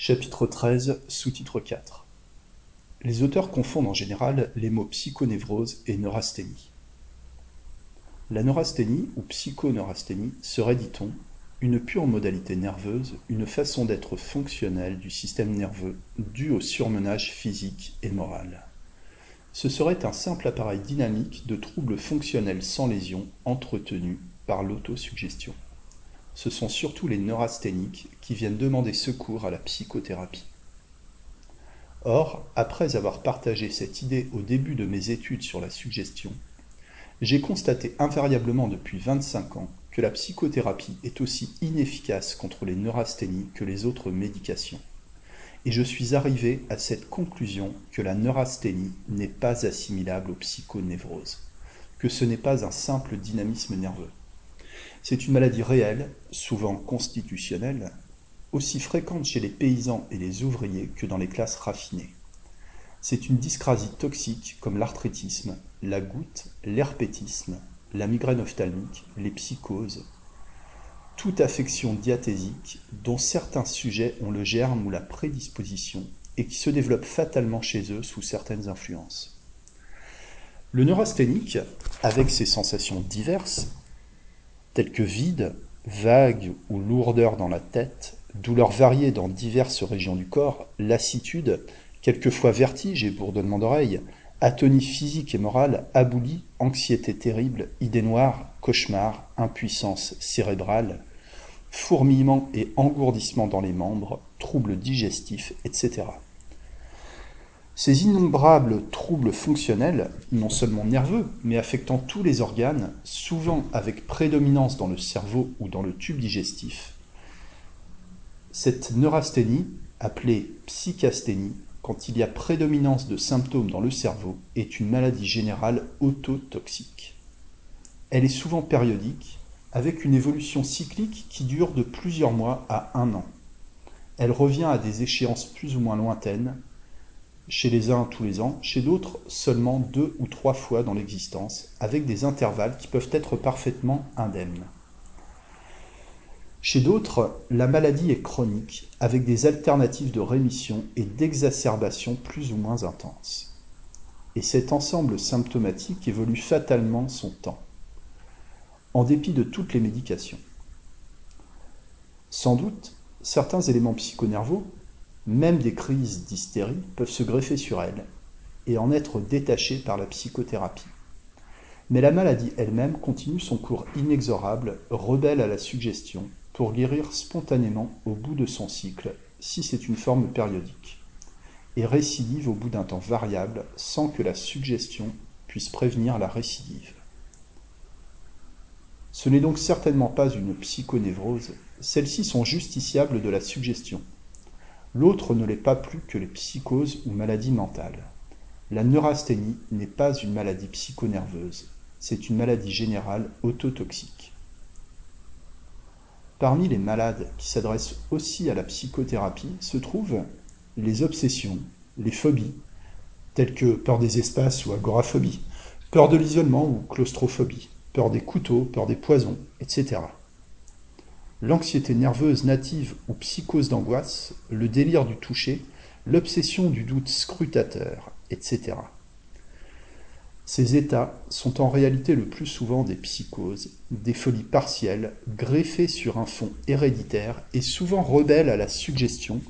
Chapitre XIII, sous-titre IV. Les auteurs confondent en général les mots psychonévrose et neurasthénie. La neurasthénie ou psychoneurasthénie serait, dit-on, une pure modalité nerveuse, une façon d'être fonctionnelle du système nerveux due au surmenage physique et moral. Ce serait un simple appareil dynamique de troubles fonctionnels sans lésion entretenu par l'autosuggestion ce sont surtout les neurasthéniques qui viennent demander secours à la psychothérapie. Or, après avoir partagé cette idée au début de mes études sur la suggestion, j'ai constaté invariablement depuis 25 ans que la psychothérapie est aussi inefficace contre les neurasthénies que les autres médications. Et je suis arrivé à cette conclusion que la neurasthénie n'est pas assimilable aux psychonévroses, que ce n'est pas un simple dynamisme nerveux. C'est une maladie réelle, souvent constitutionnelle, aussi fréquente chez les paysans et les ouvriers que dans les classes raffinées. C'est une dyscrasie toxique comme l'arthritisme, la goutte, l'herpétisme, la migraine ophtalmique, les psychoses, toute affection diathésique dont certains sujets ont le germe ou la prédisposition et qui se développe fatalement chez eux sous certaines influences. Le neurasthénique, avec ses sensations diverses, telles que vide, vague ou lourdeur dans la tête, douleurs variées dans diverses régions du corps, lassitude, quelquefois vertige et bourdonnement d'oreilles, atonie physique et morale, aboulie, anxiété terrible, idées noires, cauchemars, impuissance cérébrale, fourmillement et engourdissement dans les membres, troubles digestifs, etc. Ces innombrables troubles fonctionnels, non seulement nerveux, mais affectant tous les organes, souvent avec prédominance dans le cerveau ou dans le tube digestif, cette neurasthénie, appelée psychasthénie, quand il y a prédominance de symptômes dans le cerveau, est une maladie générale autotoxique. Elle est souvent périodique, avec une évolution cyclique qui dure de plusieurs mois à un an. Elle revient à des échéances plus ou moins lointaines, chez les uns tous les ans, chez d'autres seulement deux ou trois fois dans l'existence, avec des intervalles qui peuvent être parfaitement indemnes. Chez d'autres, la maladie est chronique, avec des alternatives de rémission et d'exacerbation plus ou moins intenses. Et cet ensemble symptomatique évolue fatalement son temps, en dépit de toutes les médications. Sans doute, certains éléments psychonervaux, même des crises d'hystérie peuvent se greffer sur elle et en être détachées par la psychothérapie. Mais la maladie elle-même continue son cours inexorable, rebelle à la suggestion, pour guérir spontanément au bout de son cycle, si c'est une forme périodique, et récidive au bout d'un temps variable sans que la suggestion puisse prévenir la récidive. Ce n'est donc certainement pas une psychonévrose, celles-ci sont justiciables de la suggestion, L'autre ne l'est pas plus que les psychoses ou maladies mentales. La neurasthénie n'est pas une maladie psychonerveuse, c'est une maladie générale autotoxique. Parmi les malades qui s'adressent aussi à la psychothérapie se trouvent les obsessions, les phobies, telles que peur des espaces ou agoraphobie, peur de l'isolement ou claustrophobie, peur des couteaux, peur des poisons, etc l'anxiété nerveuse native ou psychose d'angoisse, le délire du toucher, l'obsession du doute scrutateur, etc. Ces états sont en réalité le plus souvent des psychoses, des folies partielles, greffées sur un fond héréditaire et souvent rebelles à la suggestion,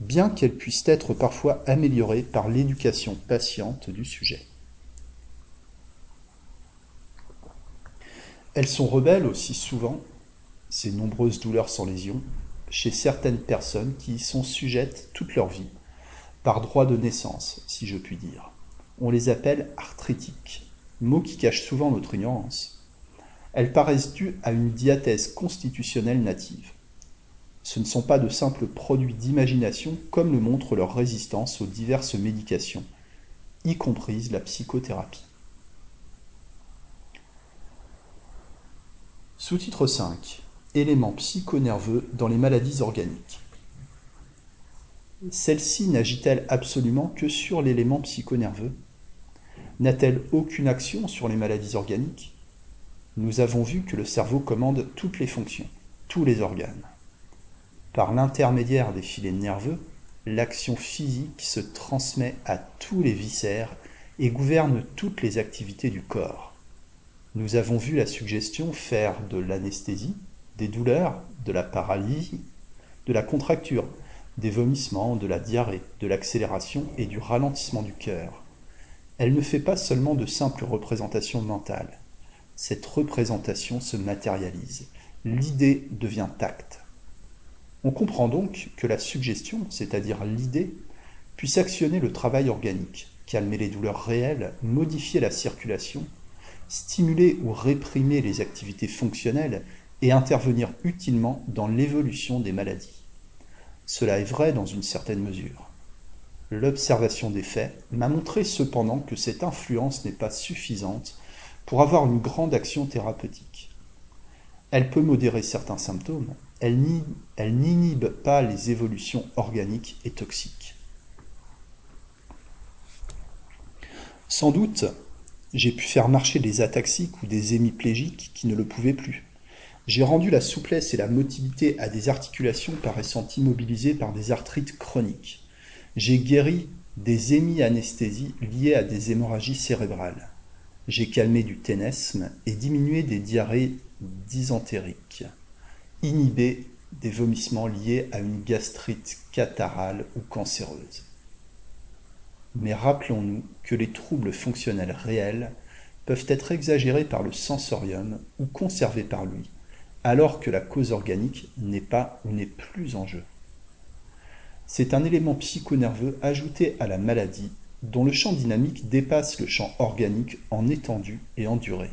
bien qu'elles puissent être parfois améliorées par l'éducation patiente du sujet. Elles sont rebelles aussi souvent ces nombreuses douleurs sans lésion chez certaines personnes qui y sont sujettes toute leur vie, par droit de naissance, si je puis dire. On les appelle arthritiques, mot qui cache souvent notre ignorance. Elles paraissent dues à une diathèse constitutionnelle native. Ce ne sont pas de simples produits d'imagination comme le montre leur résistance aux diverses médications, y comprise la psychothérapie. Sous-titre 5 éléments psychonerveux dans les maladies organiques. Celle-ci n'agit-elle absolument que sur l'élément psychonerveux N'a-t-elle aucune action sur les maladies organiques? Nous avons vu que le cerveau commande toutes les fonctions, tous les organes. Par l'intermédiaire des filets nerveux, l'action physique se transmet à tous les viscères et gouverne toutes les activités du corps. Nous avons vu la suggestion faire de l'anesthésie, des douleurs, de la paralysie, de la contracture, des vomissements, de la diarrhée, de l'accélération et du ralentissement du cœur. Elle ne fait pas seulement de simples représentations mentales. Cette représentation se matérialise. L'idée devient acte. On comprend donc que la suggestion, c'est-à-dire l'idée, puisse actionner le travail organique, calmer les douleurs réelles, modifier la circulation, stimuler ou réprimer les activités fonctionnelles et intervenir utilement dans l'évolution des maladies. Cela est vrai dans une certaine mesure. L'observation des faits m'a montré cependant que cette influence n'est pas suffisante pour avoir une grande action thérapeutique. Elle peut modérer certains symptômes, elle n'inhibe pas les évolutions organiques et toxiques. Sans doute, j'ai pu faire marcher des ataxiques ou des hémiplégiques qui ne le pouvaient plus. J'ai rendu la souplesse et la motilité à des articulations paraissant immobilisées par des arthrites chroniques. J'ai guéri des hémianesthésies liées à des hémorragies cérébrales. J'ai calmé du ténesme et diminué des diarrhées dysentériques, inhibé des vomissements liés à une gastrite catharale ou cancéreuse. Mais rappelons-nous que les troubles fonctionnels réels peuvent être exagérés par le sensorium ou conservés par lui, alors que la cause organique n'est pas ou n'est plus en jeu. C'est un élément psychonerveux ajouté à la maladie dont le champ dynamique dépasse le champ organique en étendue et en durée.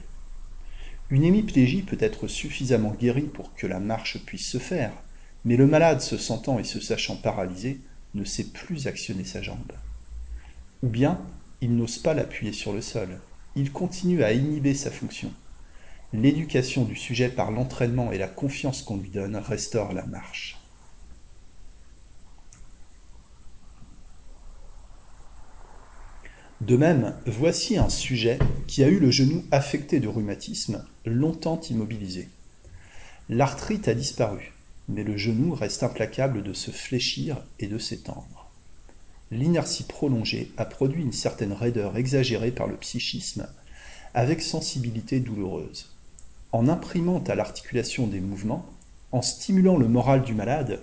Une hémiplégie peut être suffisamment guérie pour que la marche puisse se faire, mais le malade se sentant et se sachant paralysé ne sait plus actionner sa jambe. Ou bien, il n'ose pas l'appuyer sur le sol, il continue à inhiber sa fonction. L'éducation du sujet par l'entraînement et la confiance qu'on lui donne restaure la marche. De même, voici un sujet qui a eu le genou affecté de rhumatisme, longtemps immobilisé. L'arthrite a disparu, mais le genou reste implacable de se fléchir et de s'étendre. L'inertie prolongée a produit une certaine raideur exagérée par le psychisme, avec sensibilité douloureuse en imprimant à l'articulation des mouvements, en stimulant le moral du malade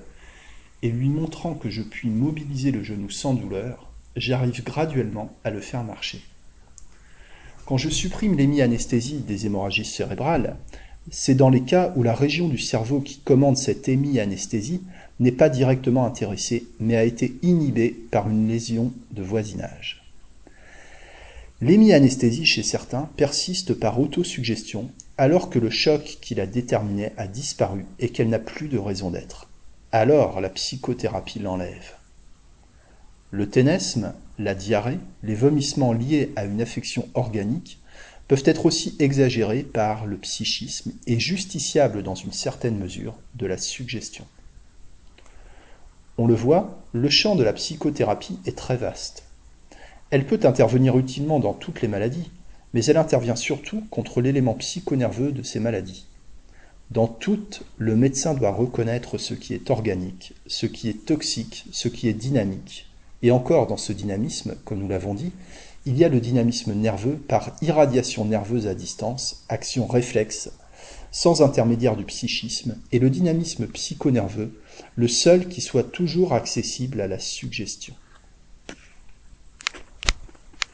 et lui montrant que je puis mobiliser le genou sans douleur, j'arrive graduellement à le faire marcher. Quand je supprime l'hémianesthésie des hémorragies cérébrales, c'est dans les cas où la région du cerveau qui commande cette hémianesthésie n'est pas directement intéressée, mais a été inhibée par une lésion de voisinage. L'hémianesthésie chez certains persiste par autosuggestion alors que le choc qui la déterminait a disparu et qu'elle n'a plus de raison d'être. Alors la psychothérapie l'enlève. Le ténesme, la diarrhée, les vomissements liés à une affection organique peuvent être aussi exagérés par le psychisme et justiciables dans une certaine mesure de la suggestion. On le voit, le champ de la psychothérapie est très vaste. Elle peut intervenir utilement dans toutes les maladies, mais elle intervient surtout contre l'élément psychonerveux de ces maladies. Dans toutes, le médecin doit reconnaître ce qui est organique, ce qui est toxique, ce qui est dynamique. Et encore dans ce dynamisme, comme nous l'avons dit, il y a le dynamisme nerveux par irradiation nerveuse à distance, action réflexe, sans intermédiaire du psychisme, et le dynamisme psychonerveux, le seul qui soit toujours accessible à la suggestion.